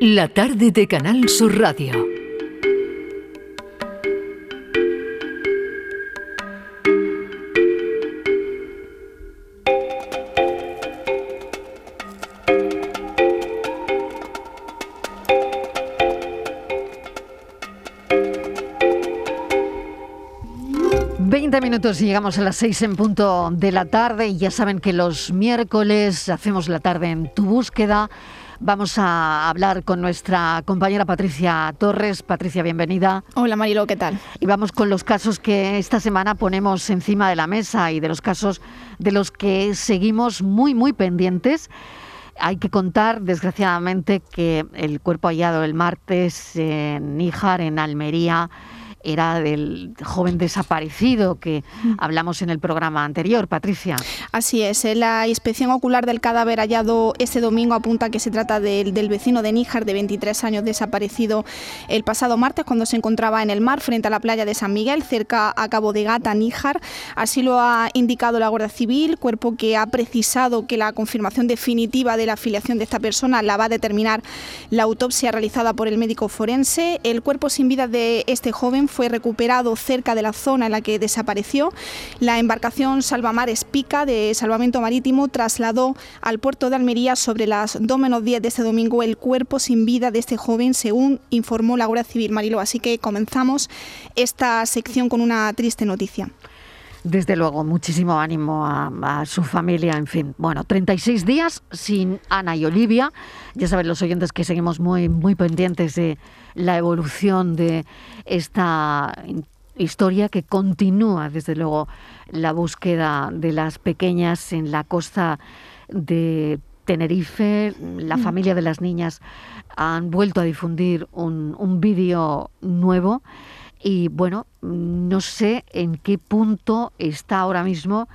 La tarde de Canal Sur Radio. minutos y llegamos a las seis en punto de la tarde y ya saben que los miércoles hacemos la tarde en tu búsqueda. Vamos a hablar con nuestra compañera Patricia Torres. Patricia, bienvenida. Hola Marilo, ¿qué tal? Y vamos con los casos que esta semana ponemos encima de la mesa y de los casos de los que seguimos muy, muy pendientes. Hay que contar, desgraciadamente, que el cuerpo hallado el martes en Níjar, en Almería, era del joven desaparecido que mm. hablamos en el programa anterior, Patricia. Así es, eh, la inspección ocular del cadáver hallado ese domingo apunta que se trata del, vecino de Níjar de 23 años desaparecido el pasado martes cuando se encontraba en el mar frente a la playa de San Miguel, cerca a Cabo de Gata, Níjar. Así lo ha indicado la Guardia Civil, cuerpo que ha precisado que la confirmación definitiva de la afiliación de esta persona la va a determinar la autopsia realizada por el médico forense. El cuerpo sin vida de este joven fue recuperado cerca de la zona en la que desapareció. La embarcación Salvamares Pica de Salvamento Marítimo trasladó al puerto de Almería sobre las 2 menos 10 de este domingo el cuerpo sin vida de este joven, según informó la Guardia Civil Marilo. Así que comenzamos esta sección con una triste noticia. Desde luego, muchísimo ánimo a, su familia, en fin. Bueno, 36 días sin Ana y Olivia. Ya saben los oyentes que seguimos muy, muy pendientes de la evolución de esta historia que continúa, desde luego, la búsqueda de las pequeñas en la costa de Tenerife. La mm. familia de las niñas han vuelto a difundir un, un vídeo nuevo y bueno, no sé en qué punto está ahora mismo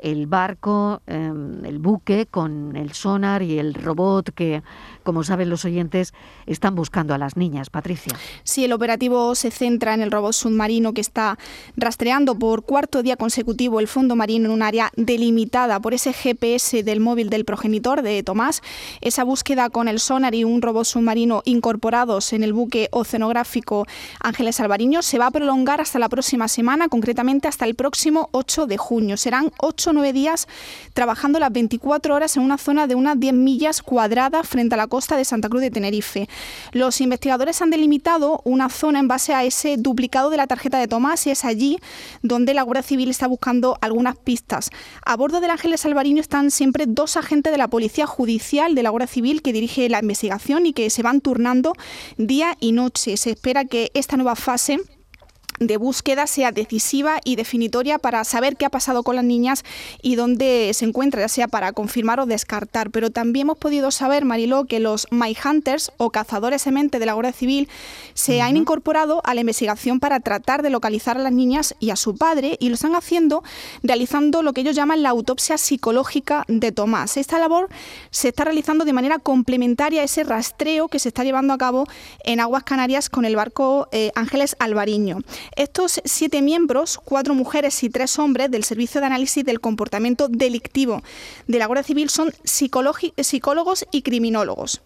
el barco, em, el buque con el sonar y el robot que, como saben los oyentes, están buscando a las niñas. Patricia. Sí, el operativo se centra en el robot submarino que está rastreando por cuarto día consecutivo el fondo marino en un área delimitada por ese GPS del móvil del progenitor de Tomás. Esa búsqueda con el sonar y un robot submarino incorporados en el buque oceanográfico Ángeles Alvariño se va a prolongar hasta la próxima semana, concretamente hasta el próximo 8 de junio. Serán ocho o nueve días trabajando las 24 horas en una zona de unas 10 millas cuadradas frente a la costa de Santa Cruz de Tenerife. Los investigadores han delimitado una zona en base a ese duplicado de la tarjeta de Tomás y es allí donde la Guardia Civil está buscando algunas pistas. A bordo del Ángeles Alvariño están siempre dos agentes de la Policía Judicial de la Guardia Civil que dirige la investigación y que se van turnando día y noche. Se espera que esta nueva fase de búsqueda sea decisiva y definitoria para saber qué ha pasado con las niñas y dónde se encuentra, ya sea para confirmar o descartar. Pero también hemos podido saber, Mariló, que los My Hunters o cazadores semente de la Guardia Civil se han incorporado a la investigación para tratar de localizar a las niñas y a su padre y lo están haciendo realizando lo que ellos llaman la autopsia psicológica de Tomás. Esta labor se está realizando de manera complementaria a ese rastreo que se está llevando a cabo en aguas canarias con el barco eh, Ángeles Alvariño. Estos siete miembros, cuatro mujeres y tres hombres del Servicio de Análisis del Comportamiento Delictivo de la Guardia Civil son psicólogos y criminólogos.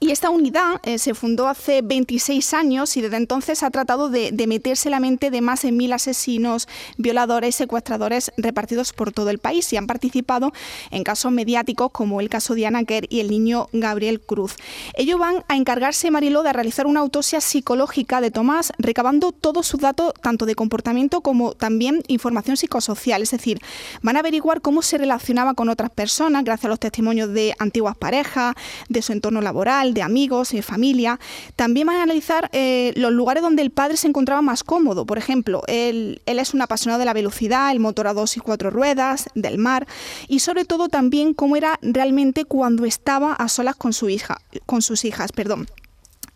Y esta unidad eh, se fundó hace 26 años y desde entonces ha tratado de, meterse la mente de más de mil asesinos, violadores, secuestradores repartidos por todo el país y han participado en casos mediáticos como el caso de Ana Kerr y el niño Gabriel Cruz. Ellos van a encargarse, Mariló, de realizar una autopsia psicológica de Tomás, recabando todos sus datos, tanto de comportamiento como también información psicosocial. Es decir, van a averiguar cómo se relacionaba con otras personas gracias a los testimonios de antiguas parejas, de su entorno laboral de amigos, de familia. También van a analizar eh, los lugares donde el padre se encontraba más cómodo. Por ejemplo, él, él es un apasionado de la velocidad, el motor a dos y cuatro ruedas, del mar y sobre todo también cómo era realmente cuando estaba a solas con su hija, con sus hijas, perdón.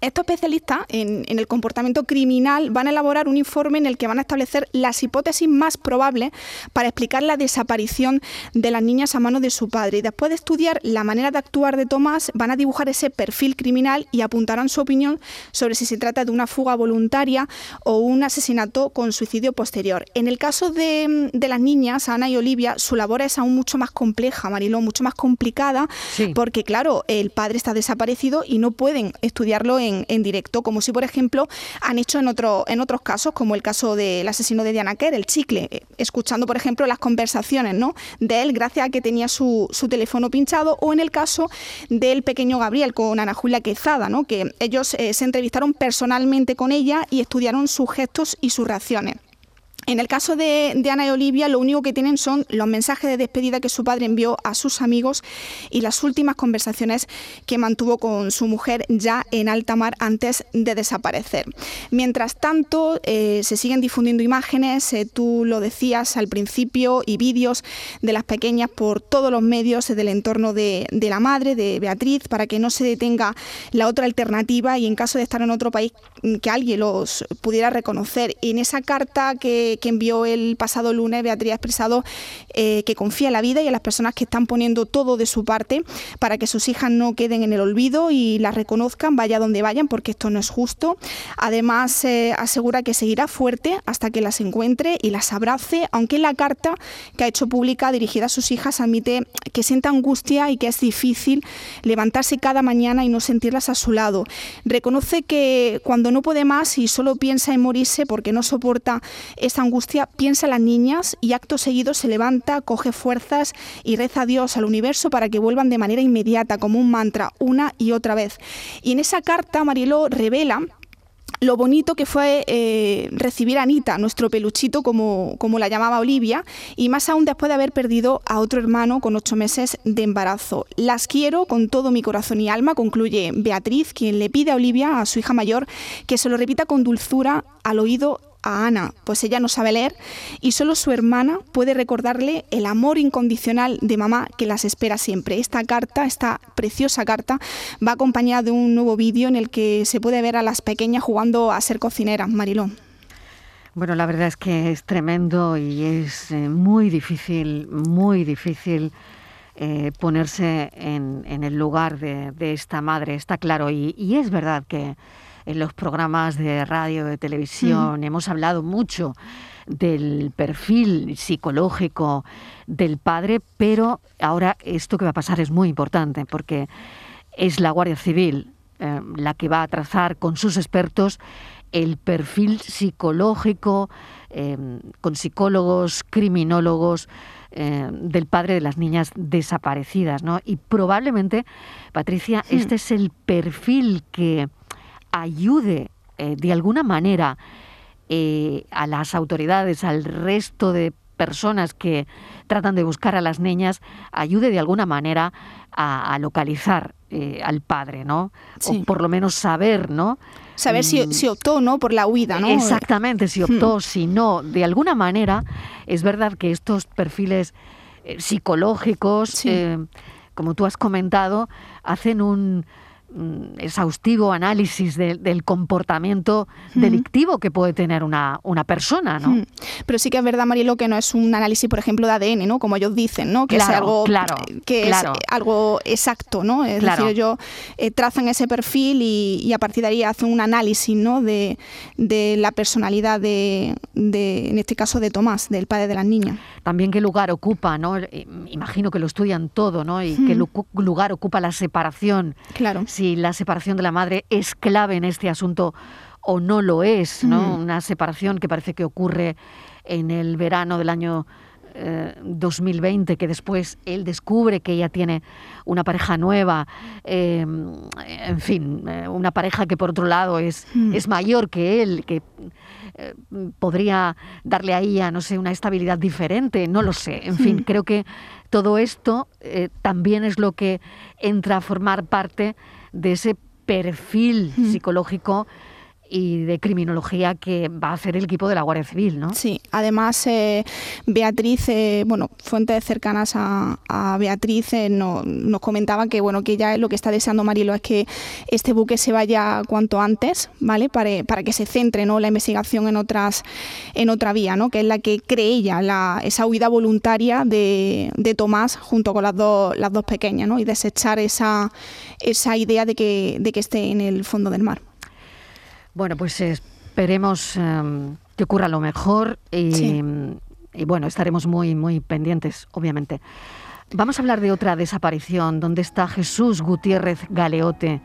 Estos especialistas en, el comportamiento criminal van a elaborar un informe en el que van a establecer las hipótesis más probables para explicar la desaparición de las niñas a mano de su padre. Y después de estudiar la manera de actuar de Tomás, van a dibujar ese perfil criminal y apuntarán su opinión sobre si se trata de una fuga voluntaria o un asesinato con suicidio posterior. En el caso de, las niñas, Ana y Olivia, su labor es aún mucho más compleja, Mariló, mucho más complicada, porque claro, el padre está desaparecido y no pueden estudiarlo en en, directo, como si, por ejemplo, han hecho en, otro, en otros casos, como el caso del asesino de Diana Kerr, el chicle, eh, escuchando, por ejemplo, las conversaciones ¿no? de él gracias a que tenía su, su teléfono pinchado, o en el caso del pequeño Gabriel con Ana Julia Quezada, ¿no? que ellos eh, se entrevistaron personalmente con ella y estudiaron sus gestos y sus reacciones. En el caso de, Ana y Olivia, lo único que tienen son los mensajes de despedida que su padre envió a sus amigos y las últimas conversaciones que mantuvo con su mujer ya en alta mar antes de desaparecer. Mientras tanto, eh, se siguen difundiendo imágenes, eh, tú lo decías al principio, y vídeos de las pequeñas por todos los medios del entorno de, la madre, de Beatriz, para que no se detenga la otra alternativa y en caso de estar en otro país que alguien los pudiera reconocer. en esa carta que que, envió el pasado lunes, Beatriz ha expresado eh, que confía en la vida y en las personas que están poniendo todo de su parte para que sus hijas no queden en el olvido y las reconozcan, vaya donde vayan, porque esto no es justo. Además, eh, asegura que seguirá fuerte hasta que las encuentre y las abrace, aunque la carta que ha hecho pública dirigida a sus hijas admite que sienta angustia y que es difícil levantarse cada mañana y no sentirlas a su lado. Reconoce que cuando no puede más y solo piensa en morirse porque no soporta angustia piensa en las niñas y acto seguido se levanta, coge fuerzas y reza a Dios, al universo, para que vuelvan de manera inmediata, como un mantra, una y otra vez. Y en esa carta, Marielo revela lo bonito que fue eh, recibir a Anita, nuestro peluchito, como, como la llamaba Olivia, y más aún después de haber perdido a otro hermano con ocho meses de embarazo. Las quiero con todo mi corazón y alma, concluye Beatriz, quien le pide a Olivia, a su hija mayor, que se lo repita con dulzura al oído a Ana, pues ella no sabe leer y solo su hermana puede recordarle el amor incondicional de mamá que las espera siempre. Esta carta, esta preciosa carta, va acompañada de un nuevo vídeo en el que se puede ver a las pequeñas jugando a ser cocineras, Marilón. Bueno, la verdad es que es tremendo y es eh, muy difícil, muy difícil eh, ponerse en, el lugar de, esta madre, está claro. y es verdad que en los programas de radio, de televisión, mm. hemos hablado mucho del perfil psicológico del padre, pero ahora esto que va a pasar es muy importante porque es la Guardia Civil eh, la que va a trazar con sus expertos el perfil psicológico eh, con psicólogos, criminólogos, eh, del padre de las niñas desaparecidas, ¿no? Y probablemente, Patricia, este es el perfil que ayude eh, de alguna manera eh, a las autoridades, al resto de personas que tratan de buscar a las niñas, ayude de alguna manera a, localizar eh, al padre, ¿no? O por lo menos saber, ¿no? Saber si, mm. si, optó no por la huida, ¿no? Exactamente, si optó, hmm. si no. De alguna manera, es verdad que estos perfiles psicológicos, como tú has comentado, hacen un, exhaustivo análisis del comportamiento delictivo que puede tener una, una persona, ¿no? Pero sí que es verdad, Marielo, que no es un análisis, por ejemplo, de ADN, ¿no? Como ellos dicen, ¿no? Que es algo que es algo exacto, ¿no? Es decir, ellos eh, trazan ese perfil y, a partir de ahí hacen un análisis, ¿no? De, la personalidad de, en este caso, de Tomás, del padre de las niñas. También qué lugar ocupa, ¿no? Eh, imagino que lo estudian todo, ¿no? Y qué lugar ocupa la separación. Claro si la separación de la madre es clave en este asunto o no lo es, ¿no? Mm. Una separación que parece que ocurre en el verano del año 2020, eh, que después él descubre que ella tiene una pareja nueva, eh, en fin, eh, una pareja que por otro lado es, mm. es mayor que él, que podría darle a ella, no sé, una estabilidad diferente, no lo sé. En fin, creo que todo esto también es lo que entra a formar parte de ese perfil psicológico y de criminología que va a hacer el equipo de la Guardia Civil, ¿no? Sí, además eh, Beatriz, eh, bueno, fuentes cercanas a, Beatriz eh, nos comentaban que bueno que ya lo que está deseando Marilo es que este buque se vaya cuanto antes, ¿vale? Para, para que se centre ¿no? la investigación en otras en otra vía, ¿no? Que es la que cree ella, la, esa huida voluntaria de, de Tomás junto con las dos las dos pequeñas, ¿no? Y desechar esa esa idea de que, de que esté en el fondo del mar. Bueno, pues esperemos em, que ocurra lo mejor y, y, bueno, estaremos muy, muy pendientes, obviamente. Vamos a hablar de otra desaparición, donde está Jesús Gutiérrez Galeote,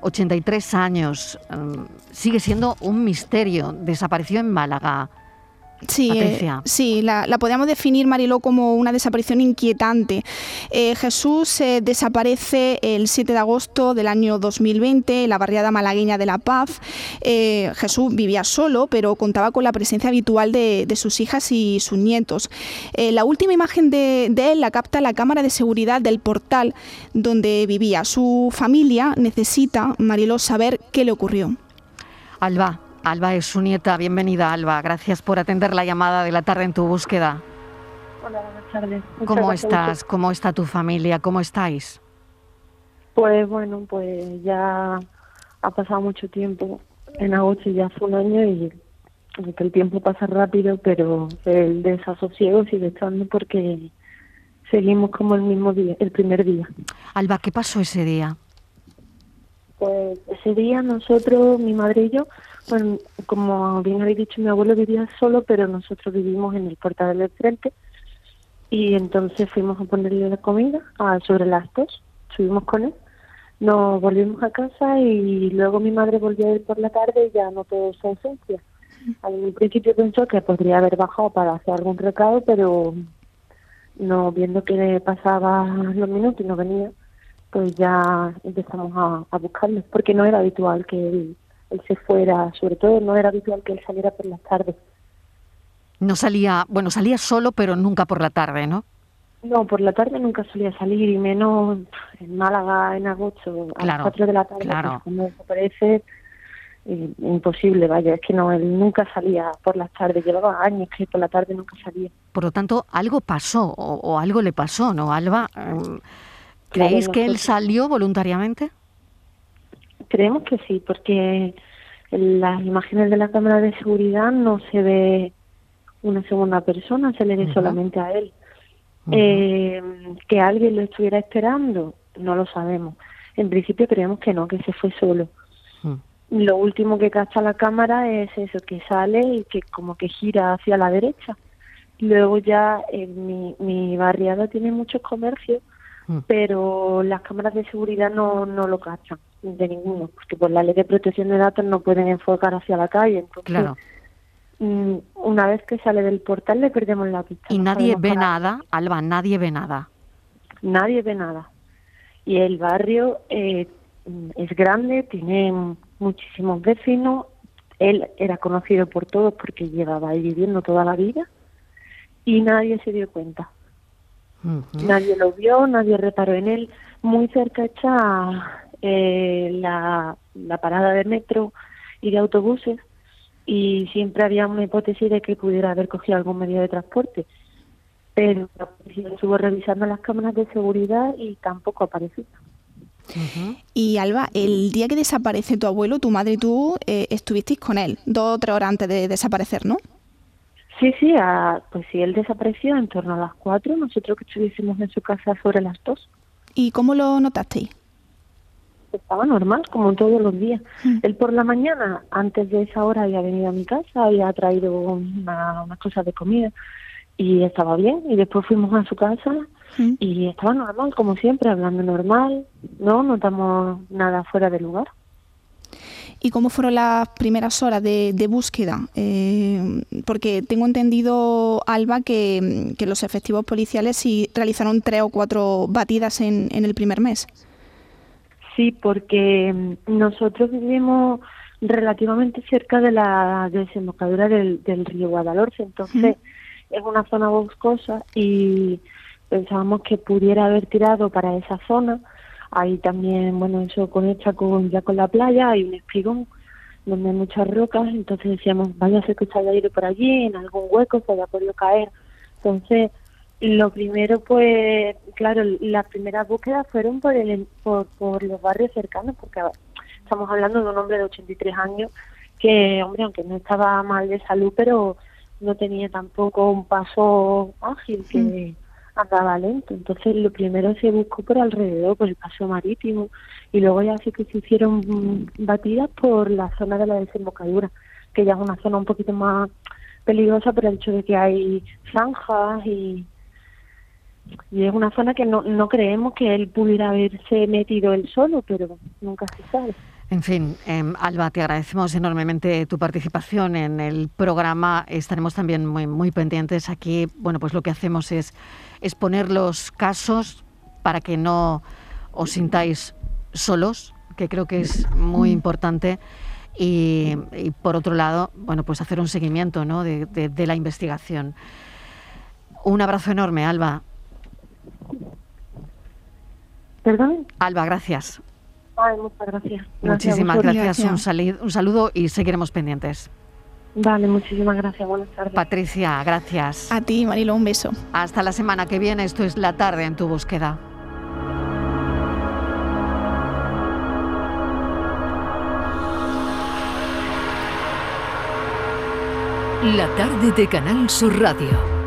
83 años. Em, sigue siendo un misterio. Desapareció en Málaga. Sí, eh, sí la, podemos definir, Mariló, como una desaparición inquietante. Eh, Jesús eh, desaparece el 7 de agosto del año 2020 en la barriada malagueña de La Paz. Jesús vivía solo, pero contaba con la presencia habitual de, sus hijas y sus nietos. la última imagen de, de, él la capta la cámara de seguridad del portal donde vivía. Su familia necesita, Mariló, saber qué le ocurrió. Alba, Alba es su nieta. Bienvenida, Alba. Gracias por atender la llamada de la tarde en tu búsqueda. Hola, buenas tardes. ¿Cómo estás? ¿Cómo está tu familia? ¿Cómo estáis? Pues bueno, pues ya ha pasado mucho tiempo. En agosto ya hace un año y el tiempo pasa rápido, pero el desasosiego sigue estando porque seguimos como el mismo día, el primer día. Alba, ¿qué pasó ese día? Pues ese día nosotros, mi madre y yo, bueno, como bien habéis dicho, mi abuelo vivía solo, pero nosotros vivimos en el portal del frente. Y entonces fuimos a ponerle la comida a, sobre las dos, subimos con él, nos volvimos a casa y luego mi madre volvió a ir por la tarde y ya notó su ausencia. Al principio pensó que podría haber bajado para hacer algún recado, pero no viendo que pasaba los minutos y no venía, pues ya empezamos a, a buscarlo, porque no era habitual que él él se fuera, sobre todo no era habitual que él saliera por las tardes. No salía, bueno, salía solo, pero nunca por la tarde, ¿no? No, por la tarde nunca solía salir, y menos en Málaga en agosto, a las 4 de la tarde, claro. cuando desaparece, eh, imposible, vaya, es que no, él nunca salía por las tardes, llevaba años que por la tarde nunca salía. Por lo tanto, algo pasó, o, algo le pasó, ¿no, Alba? ¿Creéis que él salió voluntariamente? Creemos que sí, porque en las imágenes de la cámara de seguridad no se ve una segunda persona, se le ve solamente a él. eh, que alguien lo estuviera esperando, no lo sabemos. En principio creemos que no, que se fue solo. Lo último que capta la cámara es eso, que sale y que como que gira hacia la derecha. Luego ya en mi, mi barriada tiene muchos comercios, pero las cámaras de seguridad no, no lo cachan de ninguno, porque por la ley de protección de datos no pueden enfocar hacia la calle. Entonces, claro. Mm, una vez que sale del portal le perdemos la pista. Y nadie ve nada, Alba, nadie ve nada. Nadie ve nada. Y el barrio eh, es grande, tiene muchísimos vecinos. Él era conocido por todos porque llevaba ahí viviendo toda la vida y nadie se dio cuenta. Nadie lo vio, nadie reparó en él. Muy cerca está eh, la, la parada de metro y de autobuses y siempre había una hipótesis de que pudiera haber cogido algún medio de transporte. Pero la policía estuvo revisando las cámaras de seguridad y tampoco apareció. Y Alba, el día que desaparece tu abuelo, tu madre y tú eh, estuvisteis con él, dos o tres horas antes de desaparecer, ¿no? Sí, sí, pues sí, él desapareció en torno a las cuatro, nosotros que estuviésemos en su casa sobre las dos. ¿Y cómo lo notasteis? estaba normal, como todos los días. Mm. Él por la mañana, antes de esa hora, había venido a mi casa, había traído una, unas cosas de comida y estaba bien. Y después fuimos a su casa mm. y estaba normal, como siempre, hablando normal, no notamos nada fuera de lugar. ¿Y cómo fueron las primeras horas de, búsqueda? Eh, porque tengo entendido, Alba, que, que, los efectivos policiales sí realizaron tres o cuatro batidas en, en el primer mes. Sí, porque mm, nosotros vivimos relativamente cerca de la desembocadura del, río Guadalhorce, entonces es una zona boscosa y pensábamos que pudiera haber tirado para esa zona. Ahí también, bueno, eso conecta con ya con la playa, hay un espigón donde hay muchas rocas, entonces decíamos, vaya a ser que se haya ido por allí, en algún hueco se haya podido caer. Entonces, lo primero, pues, claro, las primeras búsquedas fueron por, el, por, por los barrios cercanos, porque estamos hablando de un hombre de 83 años que, hombre, aunque no estaba mal de salud, pero no tenía tampoco un paso ágil, que mm. Andaba lento. Entonces, lo primero se buscó por alrededor, por el paso marítimo, y luego ya sí que se hicieron batidas por la zona de la desembocadura, que ya es una zona un poquito más peligrosa por el hecho de que hay zanjas y y es una zona que no, no creemos que él pudiera haberse metido él solo, pero nunca se sabe. En fin, em, Alba, te agradecemos enormemente tu participación en el programa. Estaremos también muy, muy pendientes aquí. Bueno, pues lo que hacemos es exponer los casos para que no os sintáis solos, que creo que es muy importante. Y, por otro lado, bueno, pues hacer un seguimiento ¿no? de, de la investigación. Un abrazo enorme, Alba. ¿Perdón? Alba, gracias. Ay, muchas gracias. Muchísimas gracias. Un, un saludo y seguiremos pendientes. Vale, muchísimas gracias. Buenas tardes. Patricia, gracias. A ti, Marilo, un beso. Hasta la semana que viene. Esto es La Tarde en tu búsqueda. La tarde de Canal Sur Radio